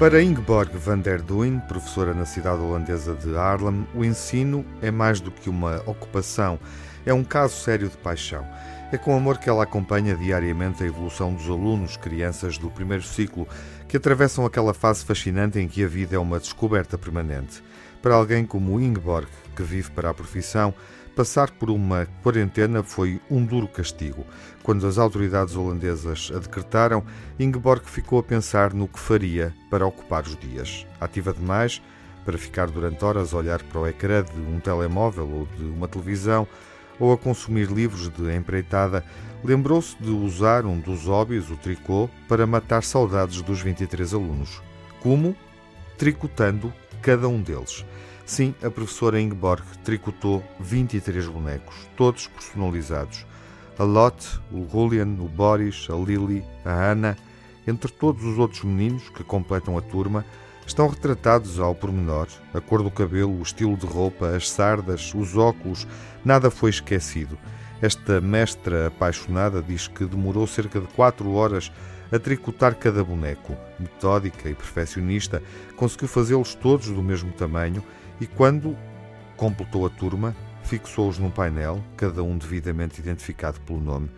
Para Ingeborg van der Duin, professora na cidade holandesa de Haarlem, o ensino é mais do que uma ocupação, é um caso sério de paixão. É com amor que ela acompanha diariamente a evolução dos alunos, crianças do primeiro ciclo, que atravessam aquela fase fascinante em que a vida é uma descoberta permanente. Para alguém como Ingeborg, que vive para a profissão, Passar por uma quarentena foi um duro castigo. Quando as autoridades holandesas a decretaram, Ingeborg ficou a pensar no que faria para ocupar os dias. Ativa demais para ficar durante horas a olhar para o ecrã de um telemóvel ou de uma televisão ou a consumir livros de empreitada, lembrou-se de usar um dos hobbies, o tricô, para matar saudades dos 23 alunos. Como? Tricotando cada um deles. Sim, a professora Ingeborg tricotou 23 bonecos, todos personalizados. A Lotte, o Julian, o Boris, a Lily, a Ana, entre todos os outros meninos que completam a turma, estão retratados ao pormenor. A cor do cabelo, o estilo de roupa, as sardas, os óculos, nada foi esquecido. Esta mestra apaixonada diz que demorou cerca de quatro horas a tricotar cada boneco. Metódica e perfeccionista, conseguiu fazê-los todos do mesmo tamanho e quando completou a turma, fixou-os num painel, cada um devidamente identificado pelo nome.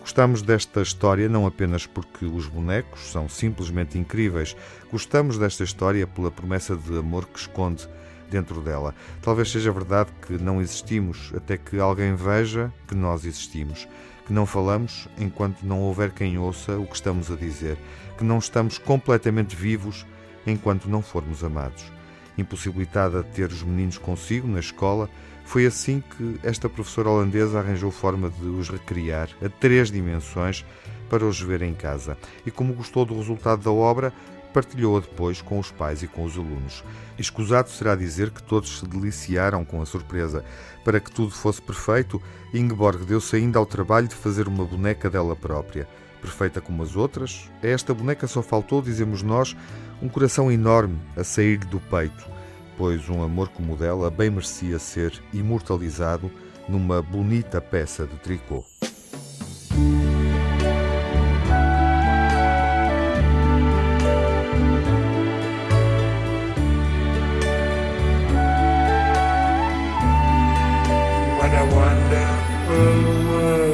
Gostamos desta história não apenas porque os bonecos são simplesmente incríveis, gostamos desta história pela promessa de amor que esconde dentro dela. Talvez seja verdade que não existimos até que alguém veja que nós existimos, que não falamos enquanto não houver quem ouça o que estamos a dizer, que não estamos completamente vivos enquanto não formos amados impossibilitada de ter os meninos consigo na escola, foi assim que esta professora holandesa arranjou forma de os recriar a três dimensões para os ver em casa. E como gostou do resultado da obra, partilhou-a depois com os pais e com os alunos. Escusado será dizer que todos se deliciaram com a surpresa. Para que tudo fosse perfeito, Ingeborg deu-se ainda ao trabalho de fazer uma boneca dela própria. Perfeita como as outras, a esta boneca só faltou, dizemos nós, um coração enorme a sair do peito, pois um amor como o dela bem merecia ser imortalizado numa bonita peça de tricô. down the road.